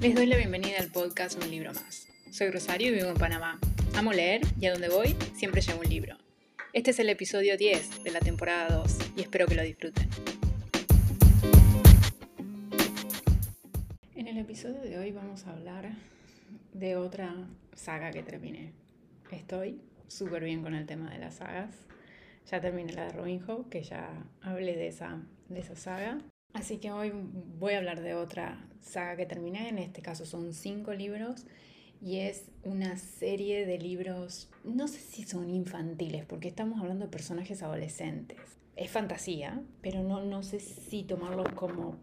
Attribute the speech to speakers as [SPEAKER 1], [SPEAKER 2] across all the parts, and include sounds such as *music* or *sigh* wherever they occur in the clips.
[SPEAKER 1] Les doy la bienvenida al podcast Un libro más. Soy Rosario y vivo en Panamá. Amo leer y a donde voy siempre llevo un libro. Este es el episodio 10 de la temporada 2 y espero que lo disfruten. En el episodio de hoy vamos a hablar de otra saga que terminé. Estoy súper bien con el tema de las sagas. Ya terminé la de Robin Hood, que ya hablé de esa, de esa saga. Así que hoy voy a hablar de otra saga que terminé, en este caso son cinco libros y es una serie de libros, no sé si son infantiles, porque estamos hablando de personajes adolescentes. Es fantasía, pero no, no sé si tomarlos como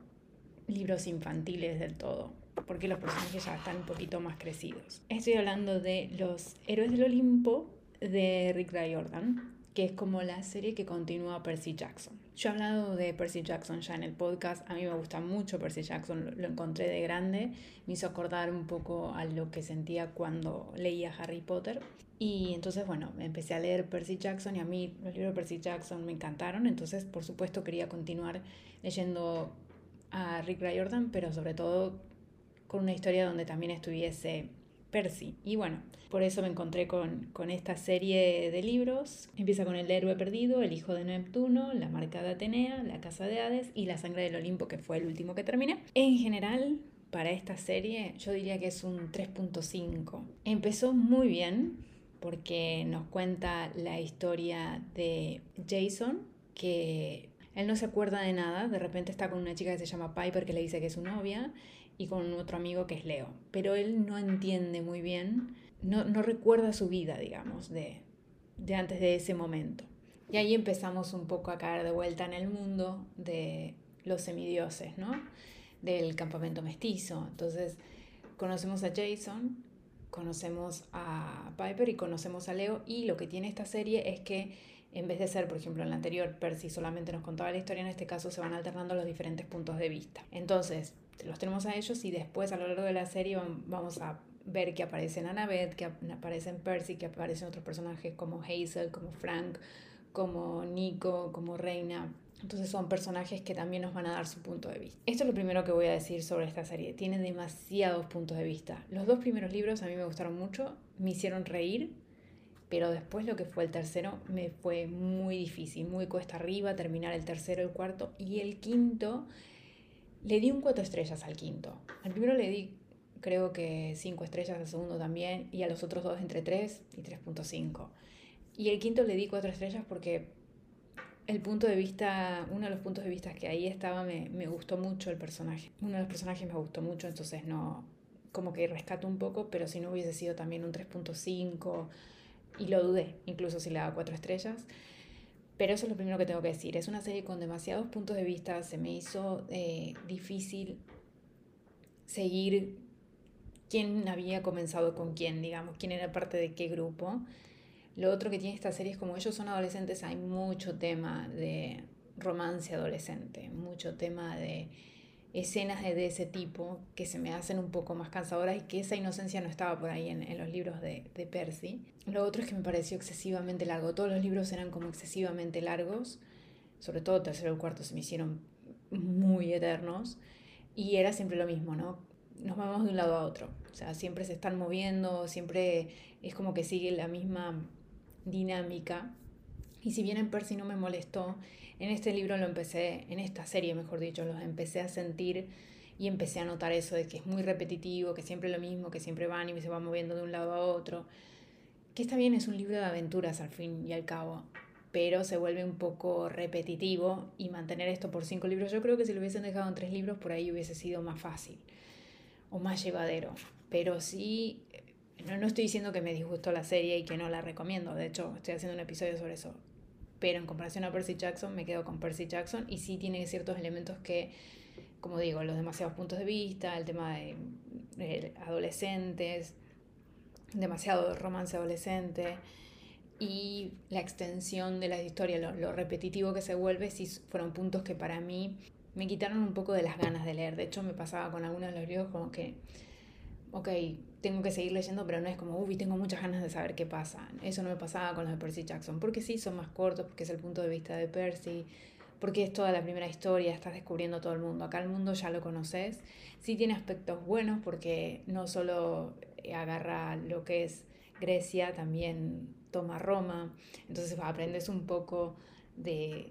[SPEAKER 1] libros infantiles del todo, porque los personajes ya están un poquito más crecidos. Estoy hablando de Los Héroes del Olimpo de Rick Riordan, que es como la serie que continúa Percy Jackson. Yo he hablado de Percy Jackson ya en el podcast, a mí me gusta mucho Percy Jackson, lo, encontré de grande, me hizo acordar un poco a lo que sentía cuando leía Harry Potter. Y entonces, bueno, empecé a leer Percy Jackson y a mí los libros de Percy Jackson me encantaron, entonces por supuesto quería continuar leyendo a Rick Riordan, pero sobre todo con una historia donde también estuviese Percy. Y bueno, por eso me encontré con, esta serie de libros. Empieza con El héroe perdido, El hijo de Neptuno, La marca de Atenea, La casa de Hades y La sangre del Olimpo, que fue el último que terminé. En general, para esta serie, yo diría que es un 3.5. Empezó muy bien porque nos cuenta la historia de Jason, que él no se acuerda de nada, de repente está con una chica que se llama Piper que le dice que es su novia y con otro amigo que es Leo. Pero él no entiende muy bien, no, no recuerda su vida, digamos, de, de antes de ese momento. Y ahí empezamos un poco a caer de vuelta en el mundo de los semidioses, ¿no? Del campamento mestizo. Entonces, conocemos a Jason, conocemos a Piper y conocemos a Leo. Y lo que tiene esta serie es que en vez de ser, por ejemplo, en la anterior, Percy solamente nos contaba la historia, en este caso se van alternando los diferentes puntos de vista. Entonces, los tenemos a ellos y después a lo largo de la serie vamos a ver que aparecen Annabeth, que aparecen Percy, que aparecen otros personajes como Hazel, como Frank, como Nico, como Reina. Entonces son personajes que también nos van a dar su punto de vista. Esto es lo primero que voy a decir sobre esta serie. Tiene demasiados puntos de vista. Los dos primeros libros a mí me gustaron mucho, me hicieron reír, pero después lo que fue el tercero me fue muy difícil, muy cuesta arriba terminar el tercero, el cuarto y el quinto le di un cuatro estrellas al quinto. Al primero le di creo que cinco estrellas, al segundo también, y a los otros dos entre 3 y 3.5. Y el quinto le di cuatro estrellas porque el punto de vista, uno de los puntos de vista que ahí estaba me, me gustó mucho el personaje. Uno de los personajes me gustó mucho, entonces no, como que rescato un poco, pero si no hubiese sido también un 3.5 y lo dudé, incluso si le daba cuatro estrellas. Pero eso es lo primero que tengo que decir. Es una serie con demasiados puntos de vista. Se me hizo eh, difícil seguir quién había comenzado con quién, digamos, quién era parte de qué grupo. Lo otro que tiene esta serie es como ellos son adolescentes, hay mucho tema de romance adolescente, mucho tema de escenas de, ese tipo que se me hacen un poco más cansadoras y que esa inocencia no estaba por ahí en, los libros de, Percy. Lo otro es que me pareció excesivamente largo. Todos los libros eran como excesivamente largos, sobre todo tercero y cuarto se me hicieron muy eternos y era siempre lo mismo, ¿no? Nos vamos de un lado a otro, o sea, siempre se están moviendo, siempre es como que sigue la misma dinámica. Y si bien en Percy no me molestó, en este libro lo empecé, en esta serie mejor dicho, los empecé a sentir y empecé a notar eso de que es muy repetitivo, que siempre lo mismo, que siempre van y se van moviendo de un lado a otro. Que está bien, es un libro de aventuras al fin y al cabo, pero se vuelve un poco repetitivo y mantener esto por cinco libros, yo creo que si lo hubiesen dejado en tres libros por ahí hubiese sido más fácil o más llevadero. Pero sí, no, no estoy diciendo que me disgustó la serie y que no la recomiendo, de hecho estoy haciendo un episodio sobre eso pero en comparación a Percy Jackson me quedo con Percy Jackson y sí tiene ciertos elementos que, como digo, los demasiados puntos de vista, el tema de, adolescentes, demasiado romance adolescente y la extensión de la historia, lo, lo, repetitivo que se vuelve, sí fueron puntos que para mí me quitaron un poco de las ganas de leer. De hecho, me pasaba con algunos de los libros como que ok, tengo que seguir leyendo, pero no es como, uy, tengo muchas ganas de saber qué pasa. Eso no me pasaba con los de Percy Jackson, porque sí, son más cortos, porque es el punto de vista de Percy, porque es toda la primera historia, estás descubriendo todo el mundo. Acá el mundo ya lo conoces. Sí tiene aspectos buenos porque no solo agarra lo que es Grecia, también toma Roma. Entonces aprendes un poco de,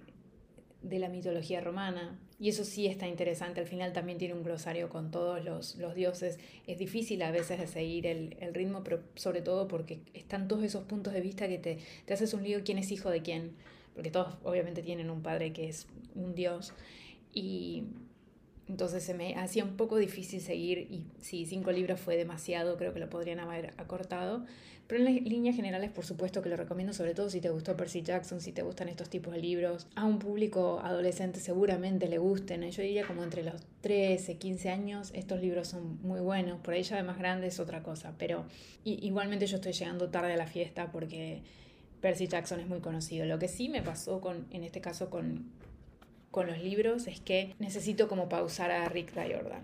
[SPEAKER 1] de la mitología romana. Y eso sí está interesante. Al final también tiene un glosario con todos los, los dioses. Es difícil a veces de seguir el, el, ritmo, pero sobre todo porque están todos esos puntos de vista que te, te haces un lío quién es hijo de quién porque todos obviamente tienen un padre que es un dios, y entonces se me hacía un poco difícil seguir, y si cinco libros fue demasiado, creo que lo podrían haber acortado, pero en líneas generales por supuesto que lo recomiendo, sobre todo si te gustó Percy Jackson, si te gustan estos tipos de libros, a un público adolescente seguramente le gusten, yo diría como entre los 13, 15 años, estos libros son muy buenos, por ahí ya de más grande es otra cosa, pero igualmente yo estoy llegando tarde a la fiesta porque Percy Jackson es muy conocido. Lo que sí me pasó con, en este caso con, con los libros es que necesito como pausar a Rick Riordan.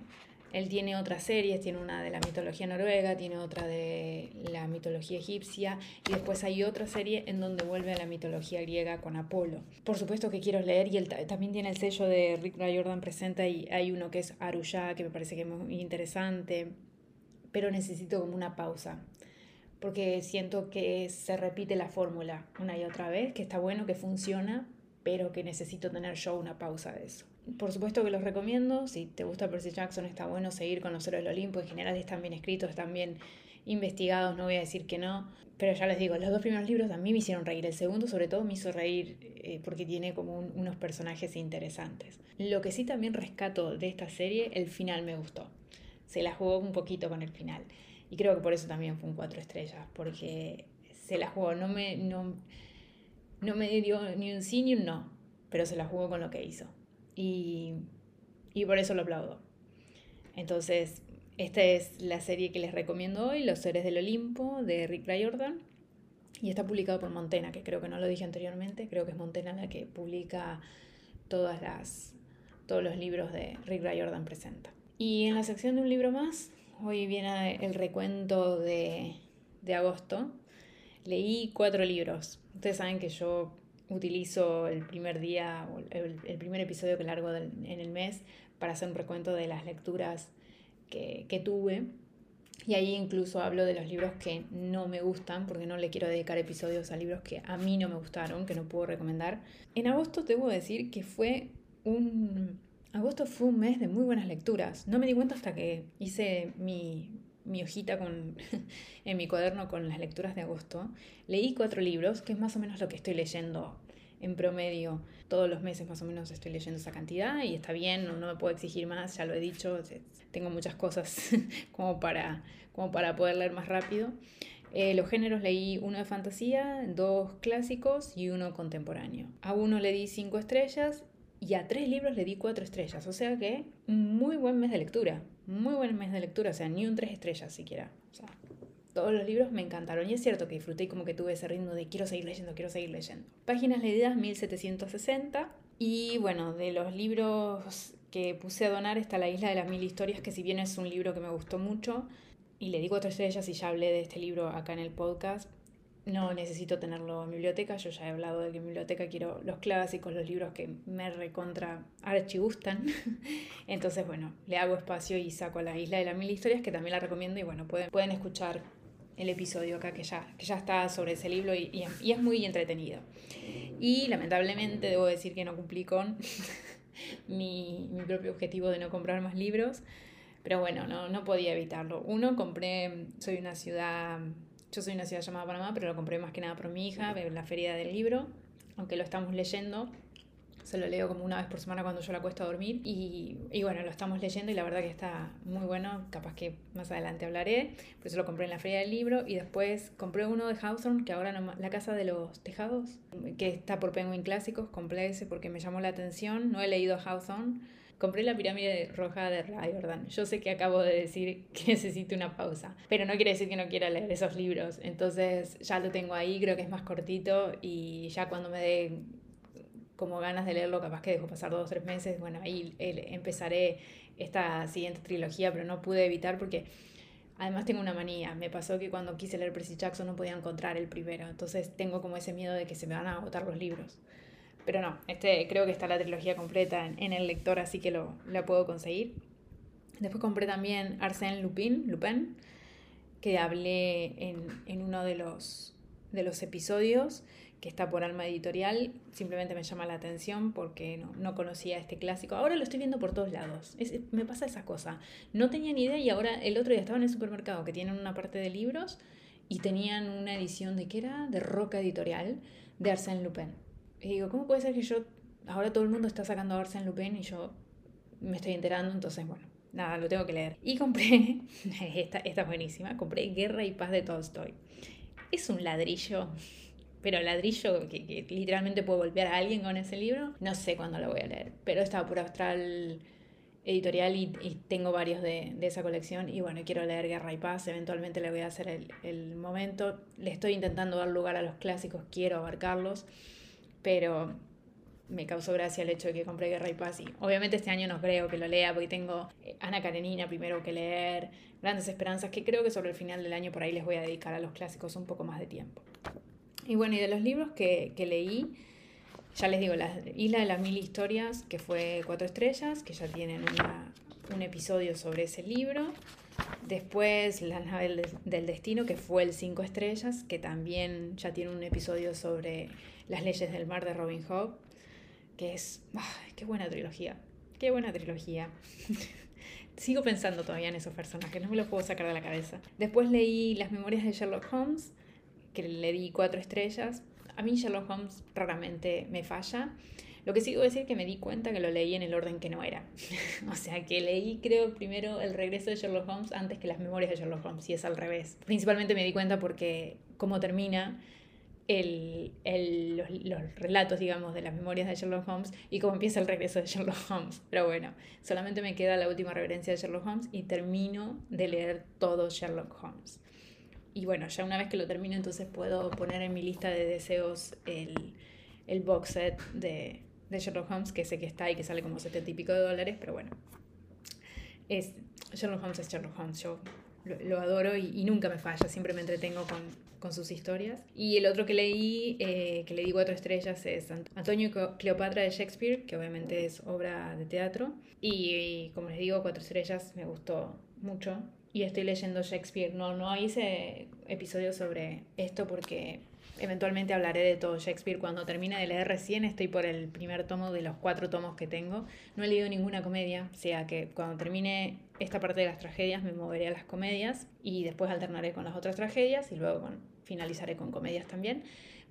[SPEAKER 1] Él tiene otras series, tiene una de la mitología noruega, tiene otra de la mitología egipcia y después hay otra serie en donde vuelve a la mitología griega con Apolo. Por supuesto que quiero leer y él también tiene el sello de Rick Riordan presenta y hay uno que es Aruya que me parece que es muy interesante, pero necesito como una pausa porque siento que se repite la fórmula una y otra vez, que está bueno, que funciona, pero que necesito tener yo una pausa de eso. Por supuesto que los recomiendo, si te gusta Percy Jackson está bueno seguir con los héroes del Olimpo, en general están bien escritos, están bien investigados, no voy a decir que no, pero ya les digo, los dos primeros libros a mí me hicieron reír, el segundo sobre todo me hizo reír eh, porque tiene como unos personajes interesantes. Lo que sí también rescato de esta serie, el final me gustó, se la jugó un poquito con el final. Y creo que por eso también fue un cuatro estrellas, porque se la jugó, no me, no, no me dio ni un sí ni un no, pero se la jugó con lo que hizo. Y, y por eso lo aplaudo. Entonces, esta es la serie que les recomiendo hoy, Los Seres del Olimpo, de Rick Riordan. Y está publicado por Montena, que creo que no lo dije anteriormente, creo que es Montena la que publica todas las, todos los libros de Rick Riordan Presenta. Y en la sección de un libro más, Hoy viene el recuento de, agosto. Leí cuatro libros. Ustedes saben que yo utilizo el primer día, el, el primer episodio que largo en el mes para hacer un recuento de las lecturas que, que, tuve. Y ahí incluso hablo de los libros que no me gustan, porque no le quiero dedicar episodios a libros que a mí no me gustaron, que no puedo recomendar. En agosto debo decir que fue un, Agosto fue un mes de muy buenas lecturas. No me di cuenta hasta que hice mi, mi hojita con, *laughs* en mi cuaderno con las lecturas de agosto. Leí cuatro libros, que es más o menos lo que estoy leyendo en promedio. Todos los meses más o menos estoy leyendo esa cantidad y está bien, no, me puedo exigir más, ya lo he dicho, tengo muchas cosas *laughs* como para, como para poder leer más rápido. Eh, los géneros leí uno de fantasía, dos clásicos y uno contemporáneo. A uno le di cinco estrellas y a tres libros le di cuatro estrellas. O sea que muy buen mes de lectura. Muy buen mes de lectura. O sea, ni un tres estrellas siquiera. O sea, todos los libros me encantaron. Y es cierto que disfruté como que tuve ese ritmo de quiero seguir leyendo, quiero seguir leyendo. Páginas leídas 1760. Y bueno, de los libros que puse a donar está La Isla de las Mil Historias, que si bien es un libro que me gustó mucho, y le di cuatro estrellas y ya hablé de este libro acá en el podcast, no necesito tenerlo en biblioteca, yo ya he hablado de que en biblioteca quiero los clásicos, los libros que me recontra archigustan. *laughs* Entonces, bueno, le hago espacio y saco a la Isla de las Mil Historias, que también la recomiendo y bueno, pueden, pueden escuchar el episodio acá que ya, que ya está sobre ese libro y, y, es muy entretenido. Y lamentablemente debo decir que no cumplí con *laughs* mi, mi, propio objetivo de no comprar más libros, pero bueno, no, no podía evitarlo. Uno, compré, soy una ciudad yo soy una ciudad llamada Panamá, pero lo compré más que nada por mi hija, en la feria del libro, aunque lo estamos leyendo. Se lo leo como una vez por semana cuando yo la acuesto a dormir. Y, y, bueno, lo estamos leyendo y la verdad que está muy bueno. Capaz que más adelante hablaré. Por eso lo compré en la feria del libro. Y después compré uno de Hawthorne, que ahora no, La Casa de los Tejados, que está por Penguin Clásicos. Compré ese porque me llamó la atención. No he leído Hawthorne Compré la pirámide roja de Riordan. Yo sé que acabo de decir *laughs* que necesito una pausa, pero no quiere decir que no quiera leer esos libros. Entonces ya lo tengo ahí, creo que es más cortito y ya cuando me dé como ganas de leerlo, capaz que dejo pasar dos o tres meses, bueno, ahí empezaré esta siguiente trilogía, pero no pude evitar porque además tengo una manía. Me pasó que cuando quise leer Percy Jackson no podía encontrar el primero, entonces tengo como ese miedo de que se me van a agotar los libros. Pero no, este, creo que está la trilogía completa en, el lector, así que lo, la puedo conseguir. Después compré también Arsène Lupin, Lupin que hablé en, en uno de los, de los episodios que está por Alma Editorial, simplemente me llama la atención porque no, no conocía este clásico. Ahora lo estoy viendo por todos lados. me pasa esa cosa. No tenía ni idea y ahora el otro día estaba en el supermercado que tienen una parte de libros y tenían una edición de qué era? De Roca Editorial de Arsène Lupin. Y digo, ¿cómo puede ser que yo, ahora todo el mundo está sacando a Arsène Lupin y yo me estoy enterando? Entonces, bueno, nada, lo tengo que leer. Y compré, *laughs* esta, esta es buenísima, compré Guerra y Paz de Tolstoy. Es un ladrillo pero ladrillo que, literalmente puedo golpear a alguien con ese libro, no sé cuándo lo voy a leer, pero estaba por Astral Editorial y, tengo varios de, esa colección y bueno, quiero leer Guerra y Paz, eventualmente le voy a hacer el, el momento, le estoy intentando dar lugar a los clásicos, quiero abarcarlos, pero me causó gracia el hecho de que compré Guerra y Paz y obviamente este año no creo que lo lea porque tengo eh, Ana Karenina primero que leer, Grandes Esperanzas, que creo que sobre el final del año por ahí les voy a dedicar a los clásicos un poco más de tiempo. Y bueno, y de los libros que, que leí, ya les digo, la Isla de las Mil Historias, que fue cuatro estrellas, que ya tienen una, un episodio sobre ese libro. Después La nave del destino, que fue el cinco estrellas, que también ya tiene un episodio sobre las leyes del mar de Robin Hood, que es... ¡Qué buena trilogía! ¡Qué buena trilogía! *laughs* Sigo pensando todavía en esos personajes, no me los puedo sacar de la cabeza. Después leí Las memorias de Sherlock Holmes, que le di cuatro estrellas. A mí Sherlock Holmes raramente me falla. Lo que sí debo decir que me di cuenta que lo leí en el orden que no era. *laughs* o sea, que leí creo primero el regreso de Sherlock Holmes antes que las memorias de Sherlock Holmes, y es al revés. Principalmente me di cuenta porque cómo termina el, el, los, los, relatos, digamos, de las memorias de Sherlock Holmes y cómo empieza el regreso de Sherlock Holmes. Pero bueno, solamente me queda la última reverencia de Sherlock Holmes y termino de leer todo Sherlock Holmes y bueno, ya una vez que lo termino, entonces puedo poner en mi lista de deseos el, el box set de, de, Sherlock Holmes, que sé que está y que sale como 70 y pico de dólares, pero bueno. Es, Sherlock Holmes es Sherlock Holmes, yo lo, adoro y, nunca me falla, siempre me entretengo con, con sus historias. Y el otro que leí, eh, que le di cuatro estrellas, es Antonio Cleopatra de Shakespeare, que obviamente es obra de teatro. y como les digo, cuatro estrellas me gustó mucho y estoy leyendo Shakespeare. No, no hice episodio sobre esto porque eventualmente hablaré de todo Shakespeare. Cuando termine de leer recién estoy por el primer tomo de los cuatro tomos que tengo. No he leído ninguna comedia, o sea que cuando termine esta parte de las tragedias me moveré a las comedias y después alternaré con las otras tragedias y luego finalizaré con comedias también.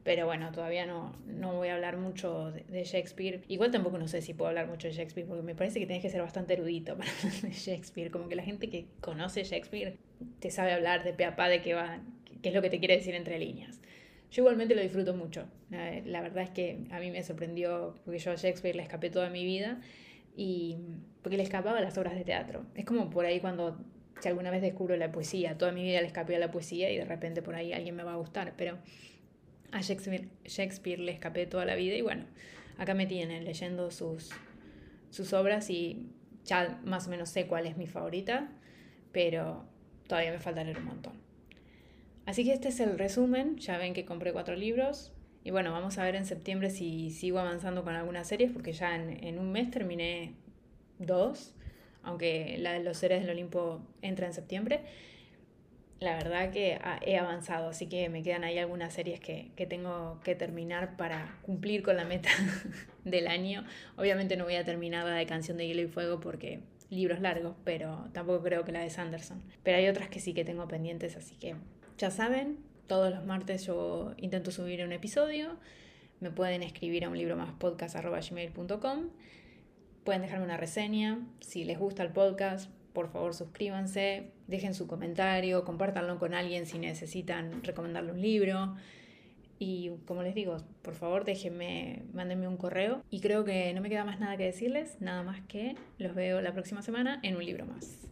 [SPEAKER 1] Pero bueno, todavía no, no voy a hablar mucho de, Shakespeare. Igual tampoco no sé si puedo hablar mucho de Shakespeare, porque me parece que tienes que ser bastante erudito para *laughs* hablar de Shakespeare. Como que la gente que conoce Shakespeare te sabe hablar de pe a pa de qué va, qué es lo que te quiere decir entre líneas. Yo igualmente lo disfruto mucho. La verdad es que a mí me sorprendió, porque yo a Shakespeare le escapé toda mi vida y porque le escapaba las obras de teatro. Es como por ahí cuando si alguna vez descubro la poesía, toda mi vida le escapé a la poesía y de repente por ahí alguien me va a gustar, pero a Shakespeare, le escapé toda la vida y bueno, acá me tienen leyendo sus, sus obras y ya más o menos sé cuál es mi favorita, pero todavía me falta leer un montón. Así que este es el resumen, ya ven que compré cuatro libros y bueno, vamos a ver en septiembre si sigo avanzando con algunas series porque ya en, en un mes terminé dos, aunque la de los seres del Olimpo entra en septiembre la verdad que he avanzado, así que me quedan ahí algunas series que, tengo que terminar para cumplir con la meta *laughs* del año. Obviamente no voy a terminar la de Canción de Hielo y Fuego porque libros largos, pero tampoco creo que la de Sanderson. Pero hay otras que sí que tengo pendientes, así que ya saben, todos los martes yo intento subir un episodio. Me pueden escribir a un libro más podcast.gmail.com. Pueden dejarme una reseña. Si les gusta el podcast, por favor suscríbanse, dejen su comentario, compártanlo con alguien si necesitan recomendarle un libro. Y como les digo, por favor déjenme, mándenme un correo. Y creo que no me queda más nada que decirles, nada más que los veo la próxima semana en un libro más.